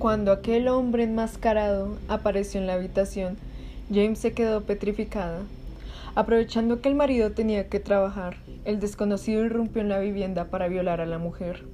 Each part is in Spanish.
Cuando aquel hombre enmascarado apareció en la habitación, James se quedó petrificada. Aprovechando que el marido tenía que trabajar, el desconocido irrumpió en la vivienda para violar a la mujer.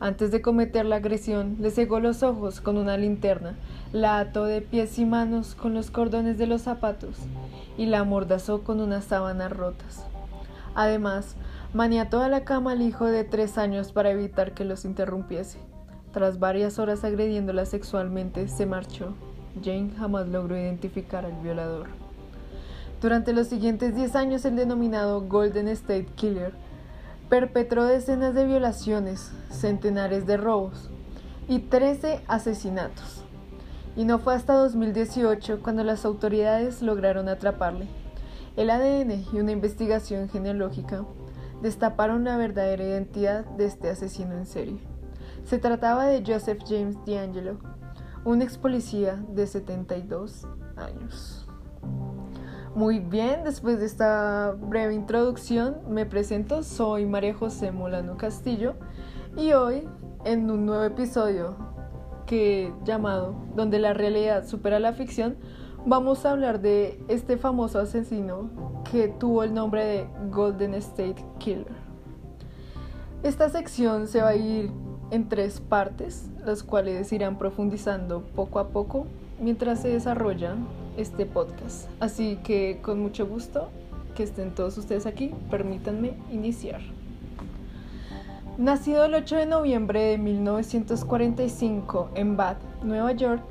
Antes de cometer la agresión, le cegó los ojos con una linterna, la ató de pies y manos con los cordones de los zapatos y la amordazó con unas sábanas rotas. Además, maniató a la cama al hijo de tres años para evitar que los interrumpiese. Tras varias horas agrediéndola sexualmente, se marchó. Jane jamás logró identificar al violador. Durante los siguientes diez años, el denominado Golden State Killer perpetró decenas de violaciones, centenares de robos y 13 asesinatos. Y no fue hasta 2018 cuando las autoridades lograron atraparle. El ADN y una investigación genealógica destaparon la verdadera identidad de este asesino en serie. Se trataba de Joseph James D'Angelo, un ex policía de 72 años. Muy bien, después de esta breve introducción me presento, soy María José Molano Castillo y hoy en un nuevo episodio que llamado Donde la realidad supera la ficción, vamos a hablar de este famoso asesino que tuvo el nombre de Golden State Killer. Esta sección se va a ir en tres partes, las cuales irán profundizando poco a poco mientras se desarrolla este podcast. Así que con mucho gusto que estén todos ustedes aquí, permítanme iniciar. Nacido el 8 de noviembre de 1945 en Bath, Nueva York,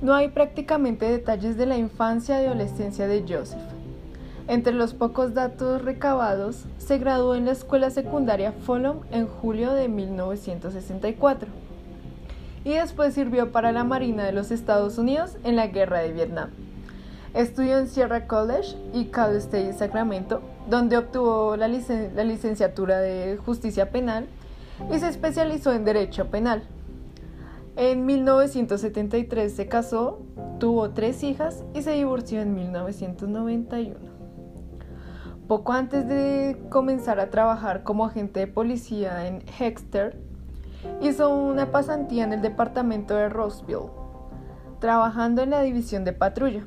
no hay prácticamente detalles de la infancia y adolescencia de Joseph. Entre los pocos datos recabados, se graduó en la escuela secundaria Fulham en julio de 1964 y después sirvió para la Marina de los Estados Unidos en la Guerra de Vietnam. Estudió en Sierra College y Cal State Sacramento, donde obtuvo la, la licenciatura de Justicia Penal y se especializó en Derecho Penal. En 1973 se casó, tuvo tres hijas y se divorció en 1991. Poco antes de comenzar a trabajar como agente de policía en Hexter, hizo una pasantía en el departamento de Roseville, trabajando en la división de patrulla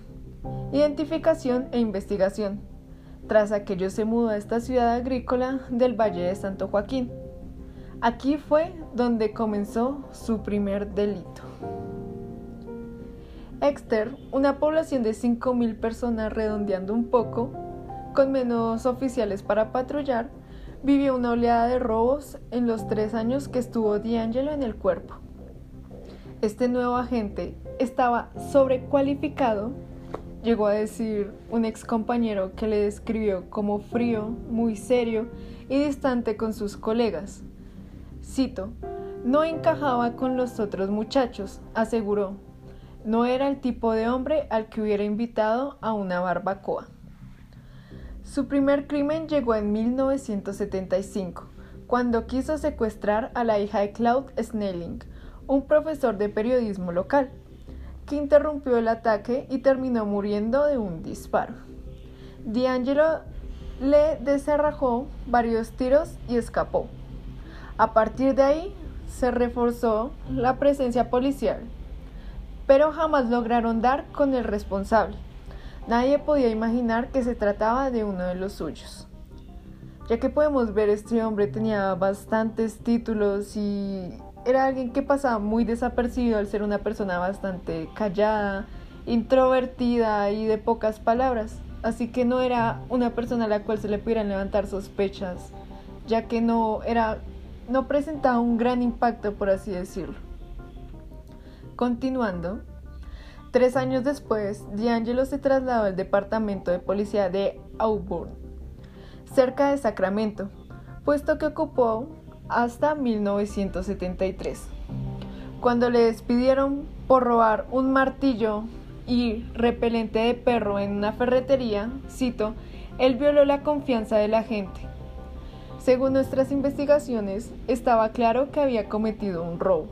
identificación e investigación. Tras aquello se mudó a esta ciudad agrícola del Valle de Santo Joaquín. Aquí fue donde comenzó su primer delito. Exter, una población de 5.000 personas redondeando un poco, con menos oficiales para patrullar, vivió una oleada de robos en los tres años que estuvo D'Angelo en el cuerpo. Este nuevo agente estaba sobrecualificado llegó a decir un ex compañero que le describió como frío, muy serio y distante con sus colegas. Cito, no encajaba con los otros muchachos, aseguró. No era el tipo de hombre al que hubiera invitado a una barbacoa. Su primer crimen llegó en 1975, cuando quiso secuestrar a la hija de Claude Snelling, un profesor de periodismo local que interrumpió el ataque y terminó muriendo de un disparo. D'Angelo le desarrajó varios tiros y escapó. A partir de ahí se reforzó la presencia policial, pero jamás lograron dar con el responsable. Nadie podía imaginar que se trataba de uno de los suyos. Ya que podemos ver, este hombre tenía bastantes títulos y era alguien que pasaba muy desapercibido al ser una persona bastante callada, introvertida y de pocas palabras. Así que no era una persona a la cual se le pudieran levantar sospechas, ya que no era no presentaba un gran impacto, por así decirlo. Continuando, tres años después, D'Angelo se trasladó al departamento de policía de Auburn, cerca de Sacramento, puesto que ocupó hasta 1973, cuando le despidieron por robar un martillo y repelente de perro en una ferretería, cito, él violó la confianza de la gente. Según nuestras investigaciones, estaba claro que había cometido un robo,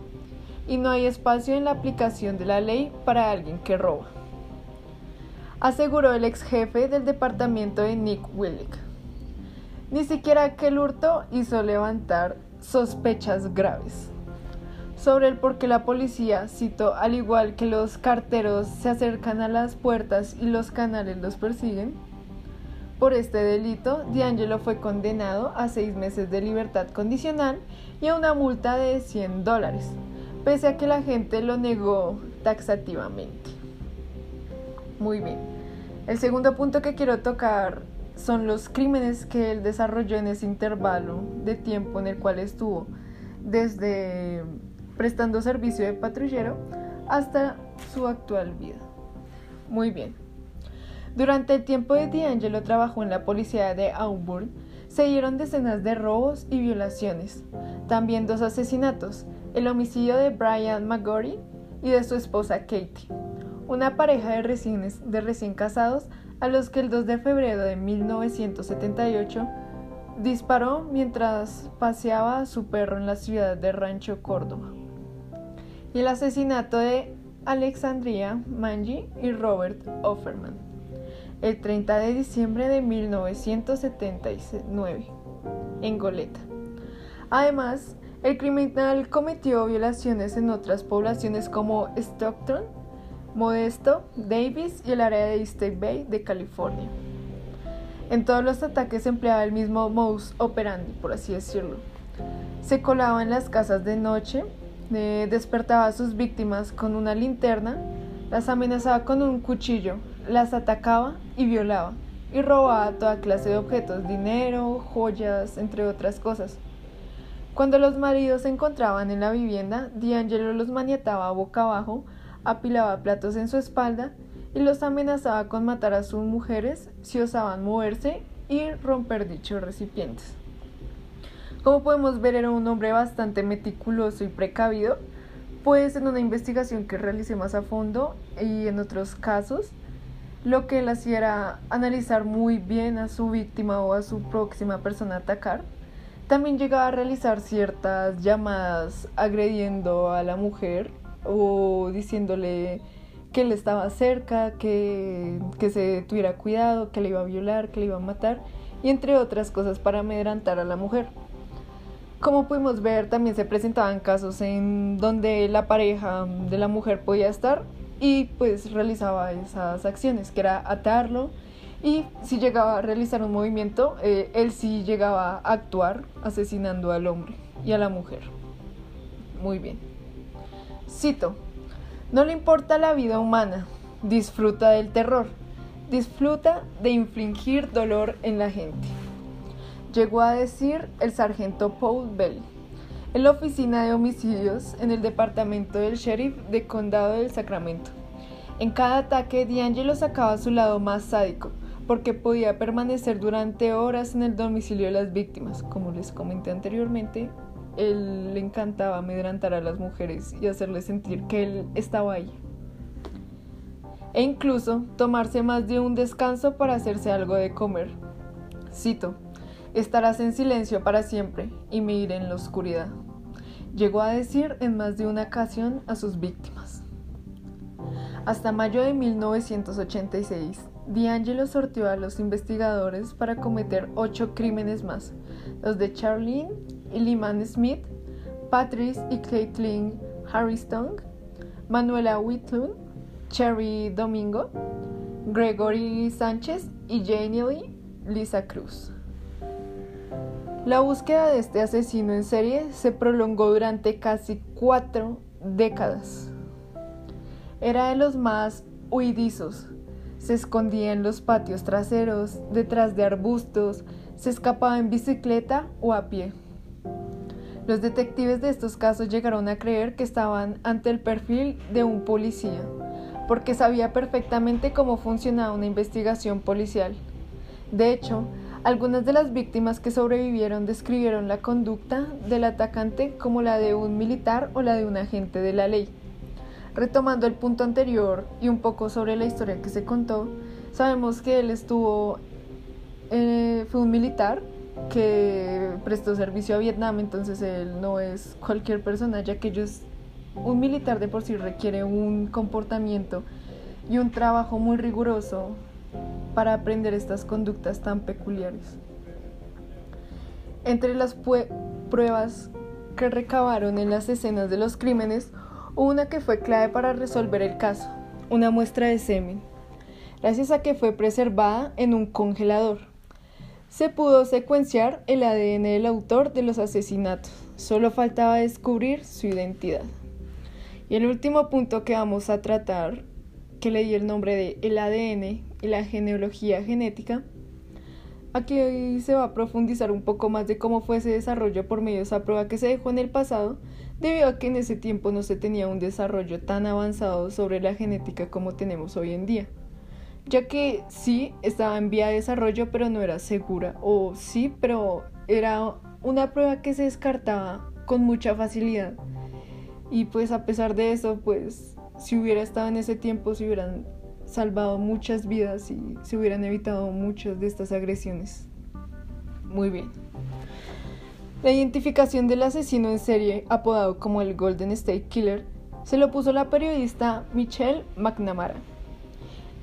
y no hay espacio en la aplicación de la ley para alguien que roba, aseguró el ex jefe del departamento de Nick Willick. Ni siquiera aquel hurto hizo levantar sospechas graves. sobre el por qué la policía, cito, al igual que los carteros se acercan a las puertas y los canales los persiguen. Por este delito, D'Angelo fue condenado a seis meses de libertad condicional y a una multa de 100 dólares, pese a que la gente lo negó taxativamente. Muy bien. El segundo punto que quiero tocar son los crímenes que él desarrolló en ese intervalo de tiempo en el cual estuvo desde prestando servicio de patrullero hasta su actual vida. Muy bien. Durante el tiempo de D'Angelo trabajó en la policía de Auburn, se dieron decenas de robos y violaciones, también dos asesinatos, el homicidio de Brian McGorry y de su esposa Katie, una pareja de recién, de recién casados a los que el 2 de febrero de 1978 disparó mientras paseaba a su perro en la ciudad de Rancho Córdoba. Y el asesinato de Alexandria Manji y Robert Offerman el 30 de diciembre de 1979 en Goleta. Además, el criminal cometió violaciones en otras poblaciones como Stockton, Modesto, Davis y el área de East Bay de California. En todos los ataques empleaba el mismo modus operandi, por así decirlo. Se colaba en las casas de noche, eh, despertaba a sus víctimas con una linterna, las amenazaba con un cuchillo, las atacaba y violaba, y robaba toda clase de objetos, dinero, joyas, entre otras cosas. Cuando los maridos se encontraban en la vivienda, D'Angelo los maniataba boca abajo, apilaba platos en su espalda y los amenazaba con matar a sus mujeres si osaban moverse y romper dichos recipientes. Como podemos ver, era un hombre bastante meticuloso y precavido, pues en una investigación que realicé más a fondo y en otros casos, lo que él hacía era analizar muy bien a su víctima o a su próxima persona a atacar. También llegaba a realizar ciertas llamadas agrediendo a la mujer o diciéndole que él estaba cerca, que, que se tuviera cuidado, que le iba a violar, que le iba a matar, y entre otras cosas para amedrantar a la mujer. Como pudimos ver, también se presentaban casos en donde la pareja de la mujer podía estar y pues realizaba esas acciones, que era atarlo y si llegaba a realizar un movimiento, eh, él sí llegaba a actuar asesinando al hombre y a la mujer. Muy bien. Cito, no le importa la vida humana, disfruta del terror, disfruta de infligir dolor en la gente. Llegó a decir el sargento Paul Bell en la oficina de homicidios en el departamento del sheriff de Condado del Sacramento. En cada ataque, D'Angelo sacaba su lado más sádico, porque podía permanecer durante horas en el domicilio de las víctimas, como les comenté anteriormente, él le encantaba amedrantar a las mujeres y hacerles sentir que él estaba ahí. E incluso tomarse más de un descanso para hacerse algo de comer. Cito, estarás en silencio para siempre y me iré en la oscuridad. Llegó a decir en más de una ocasión a sus víctimas. Hasta mayo de 1986, D'Angelo sortió a los investigadores para cometer ocho crímenes más, los de Charlene Lyman Smith, Patrice y Caitlin Harrison, Manuela Whitlund, Cherry Domingo, Gregory Sánchez y Janie Lee Lisa Cruz. La búsqueda de este asesino en serie se prolongó durante casi cuatro décadas. Era de los más huidizos. Se escondía en los patios traseros, detrás de arbustos, se escapaba en bicicleta o a pie. Los detectives de estos casos llegaron a creer que estaban ante el perfil de un policía, porque sabía perfectamente cómo funcionaba una investigación policial. De hecho, algunas de las víctimas que sobrevivieron describieron la conducta del atacante como la de un militar o la de un agente de la ley. Retomando el punto anterior y un poco sobre la historia que se contó, sabemos que él estuvo, eh, fue un militar que prestó servicio a Vietnam, entonces él no es cualquier persona, ya que ellos, un militar de por sí requiere un comportamiento y un trabajo muy riguroso para aprender estas conductas tan peculiares. Entre las pruebas que recabaron en las escenas de los crímenes, una que fue clave para resolver el caso, una muestra de semen, gracias a que fue preservada en un congelador. Se pudo secuenciar el ADN del autor de los asesinatos, solo faltaba descubrir su identidad. Y el último punto que vamos a tratar, que le di el nombre de el ADN y la genealogía genética, aquí se va a profundizar un poco más de cómo fue ese desarrollo por medio de esa prueba que se dejó en el pasado debido a que en ese tiempo no se tenía un desarrollo tan avanzado sobre la genética como tenemos hoy en día, ya que sí estaba en vía de desarrollo pero no era segura, o sí, pero era una prueba que se descartaba con mucha facilidad. Y pues a pesar de eso, pues si hubiera estado en ese tiempo, se hubieran salvado muchas vidas y se hubieran evitado muchas de estas agresiones. Muy bien. La identificación del asesino en serie, apodado como el Golden State Killer, se lo puso la periodista Michelle McNamara.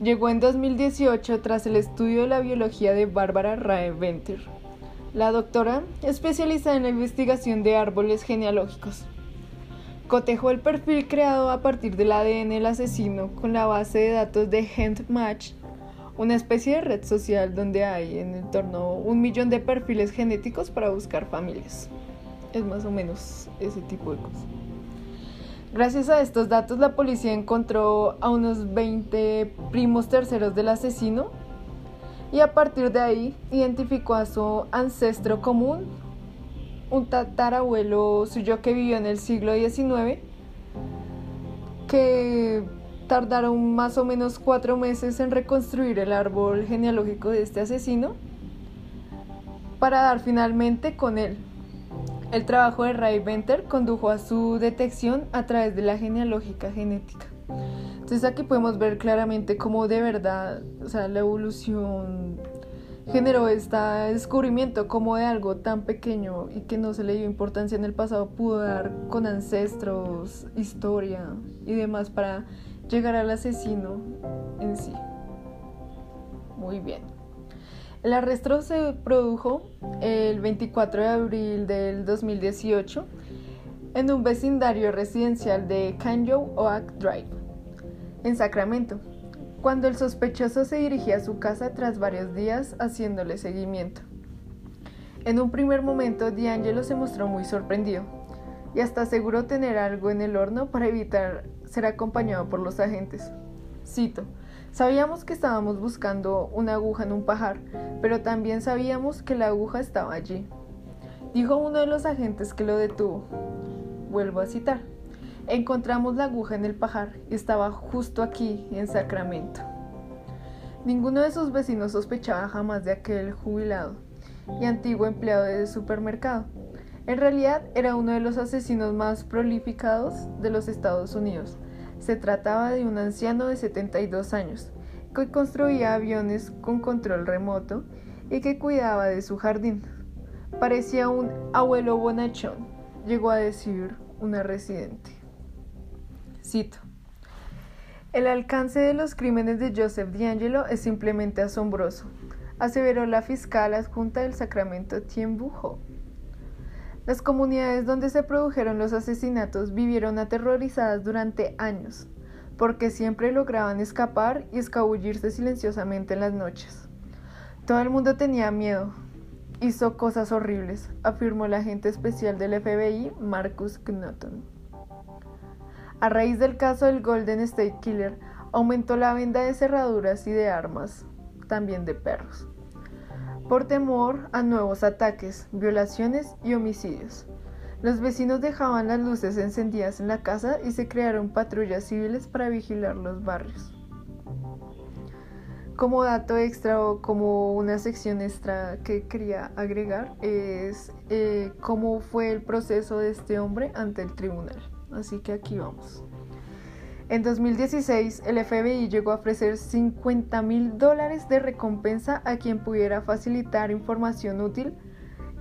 Llegó en 2018 tras el estudio de la biología de Barbara Rae Venter, la doctora especializada en la investigación de árboles genealógicos. Cotejó el perfil creado a partir del ADN del asesino con la base de datos de HandMatch una especie de red social donde hay en torno un millón de perfiles genéticos para buscar familias. Es más o menos ese tipo de cosas. Gracias a estos datos, la policía encontró a unos 20 primos terceros del asesino y a partir de ahí identificó a su ancestro común, un tatarabuelo suyo que vivió en el siglo XIX, que tardaron más o menos cuatro meses en reconstruir el árbol genealógico de este asesino para dar finalmente con él. El trabajo de Ray Venter condujo a su detección a través de la genealógica genética. Entonces aquí podemos ver claramente cómo de verdad, o sea, la evolución generó este descubrimiento como de algo tan pequeño y que no se le dio importancia en el pasado pudo dar con ancestros, historia y demás para llegar al asesino en sí. Muy bien. El arresto se produjo el 24 de abril del 2018 en un vecindario residencial de Canyon Oak Drive, en Sacramento, cuando el sospechoso se dirigía a su casa tras varios días haciéndole seguimiento. En un primer momento, D'Angelo se mostró muy sorprendido y hasta aseguró tener algo en el horno para evitar ser acompañado por los agentes. Cito, sabíamos que estábamos buscando una aguja en un pajar, pero también sabíamos que la aguja estaba allí. Dijo uno de los agentes que lo detuvo. Vuelvo a citar. Encontramos la aguja en el pajar y estaba justo aquí, en Sacramento. Ninguno de sus vecinos sospechaba jamás de aquel jubilado y antiguo empleado de supermercado. En realidad era uno de los asesinos más prolificados de los Estados Unidos. Se trataba de un anciano de 72 años que construía aviones con control remoto y que cuidaba de su jardín. Parecía un abuelo bonachón, llegó a decir una residente. El alcance de los crímenes de Joseph D'Angelo es simplemente asombroso, aseveró la fiscal adjunta del Sacramento Tiembujo. Las comunidades donde se produjeron los asesinatos vivieron aterrorizadas durante años, porque siempre lograban escapar y escabullirse silenciosamente en las noches. Todo el mundo tenía miedo. Hizo cosas horribles, afirmó el agente especial del FBI, Marcus Knotton. A raíz del caso del Golden State Killer, aumentó la venta de cerraduras y de armas, también de perros por temor a nuevos ataques, violaciones y homicidios. Los vecinos dejaban las luces encendidas en la casa y se crearon patrullas civiles para vigilar los barrios. Como dato extra o como una sección extra que quería agregar es eh, cómo fue el proceso de este hombre ante el tribunal. Así que aquí vamos. En 2016, el FBI llegó a ofrecer 50 mil dólares de recompensa a quien pudiera facilitar información útil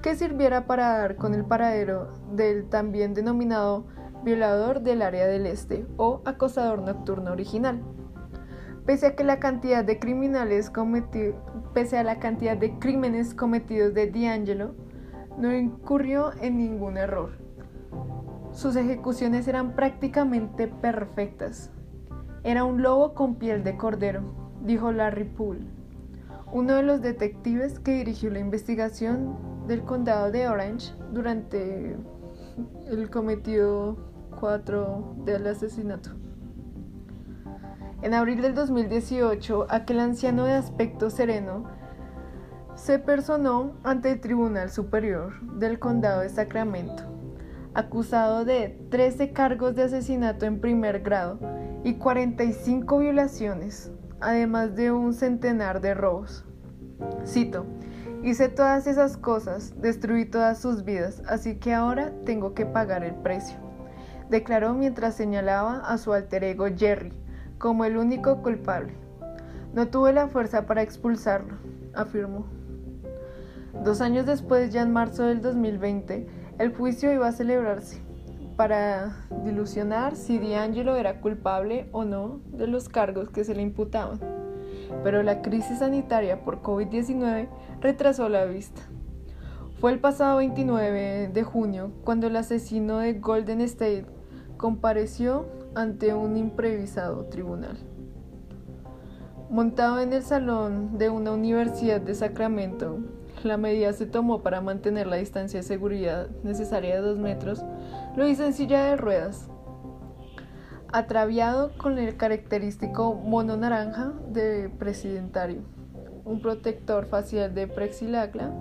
que sirviera para dar con el paradero del también denominado violador del área del este o acosador nocturno original. Pese a que la cantidad de crímenes cometidos de D'Angelo, no incurrió en ningún error. Sus ejecuciones eran prácticamente perfectas. Era un lobo con piel de cordero, dijo Larry Poole, uno de los detectives que dirigió la investigación del condado de Orange durante el cometido 4 del asesinato. En abril del 2018, aquel anciano de aspecto sereno se personó ante el Tribunal Superior del Condado de Sacramento, acusado de 13 cargos de asesinato en primer grado y 45 violaciones, además de un centenar de robos. Cito, hice todas esas cosas, destruí todas sus vidas, así que ahora tengo que pagar el precio, declaró mientras señalaba a su alter ego Jerry como el único culpable. No tuve la fuerza para expulsarlo, afirmó. Dos años después, ya en marzo del 2020, el juicio iba a celebrarse para dilucionar si D'Angelo era culpable o no de los cargos que se le imputaban. Pero la crisis sanitaria por COVID-19 retrasó la vista. Fue el pasado 29 de junio cuando el asesino de Golden State compareció ante un improvisado tribunal. Montado en el salón de una universidad de Sacramento, la medida se tomó para mantener la distancia de seguridad necesaria de dos metros, lo hizo en silla de ruedas, atraviado con el característico mono naranja de presidentario, un protector facial de prexilacla,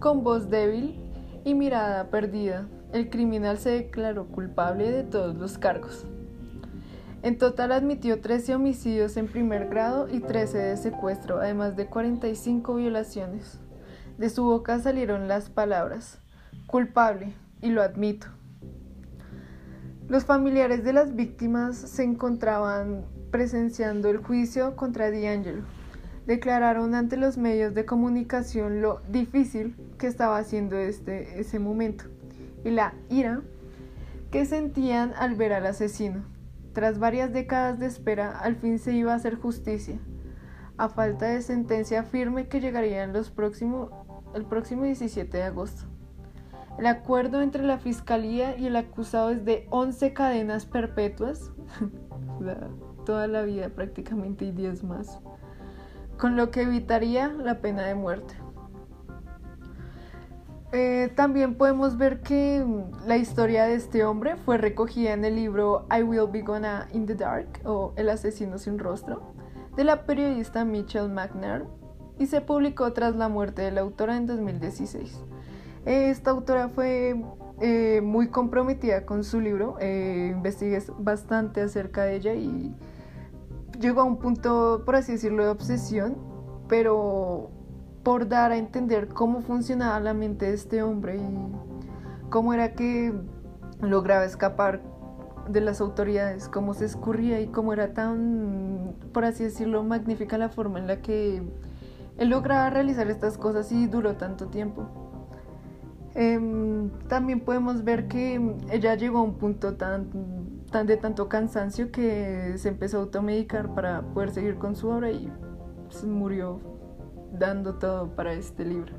con voz débil y mirada perdida. El criminal se declaró culpable de todos los cargos. En total admitió 13 homicidios en primer grado y 13 de secuestro, además de 45 violaciones. De su boca salieron las palabras, culpable, y lo admito. Los familiares de las víctimas se encontraban presenciando el juicio contra D'Angelo. Declararon ante los medios de comunicación lo difícil que estaba haciendo este, ese momento y la ira que sentían al ver al asesino. Tras varias décadas de espera, al fin se iba a hacer justicia, a falta de sentencia firme que llegaría en los el próximo 17 de agosto. El acuerdo entre la fiscalía y el acusado es de 11 cadenas perpetuas, toda la vida prácticamente y 10 más, con lo que evitaría la pena de muerte. Eh, también podemos ver que mm, la historia de este hombre fue recogida en el libro I Will Be Gonna in the Dark o El asesino sin rostro de la periodista Michelle McNair y se publicó tras la muerte de la autora en 2016. Esta autora fue eh, muy comprometida con su libro, eh, investigué bastante acerca de ella y llegó a un punto, por así decirlo, de obsesión, pero por dar a entender cómo funcionaba la mente de este hombre y cómo era que lograba escapar de las autoridades, cómo se escurría y cómo era tan, por así decirlo, magnífica la forma en la que él lograba realizar estas cosas y duró tanto tiempo. Em, también podemos ver que ella llegó a un punto tan, de tanto cansancio que se empezó a automedicar para poder seguir con su obra y murió dando todo para este libro.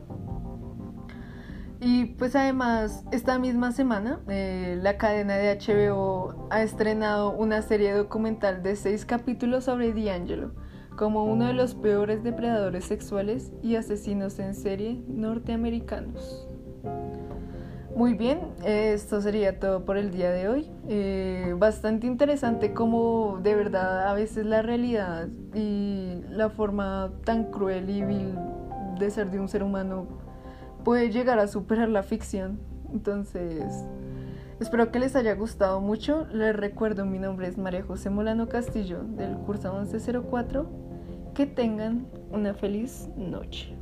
Y pues además, esta misma semana, eh, la cadena de HBO ha estrenado una serie documental de seis capítulos sobre D'Angelo, como uno de los peores depredadores sexuales y asesinos en serie norteamericanos. Muy bien, esto sería todo por el día de hoy. Eh, bastante interesante como de verdad a veces la realidad y la forma tan cruel y vil de ser de un ser humano puede llegar a superar la ficción. Entonces, espero que les haya gustado mucho. Les recuerdo, mi nombre es María José Molano Castillo del curso 1104. Que tengan una feliz noche.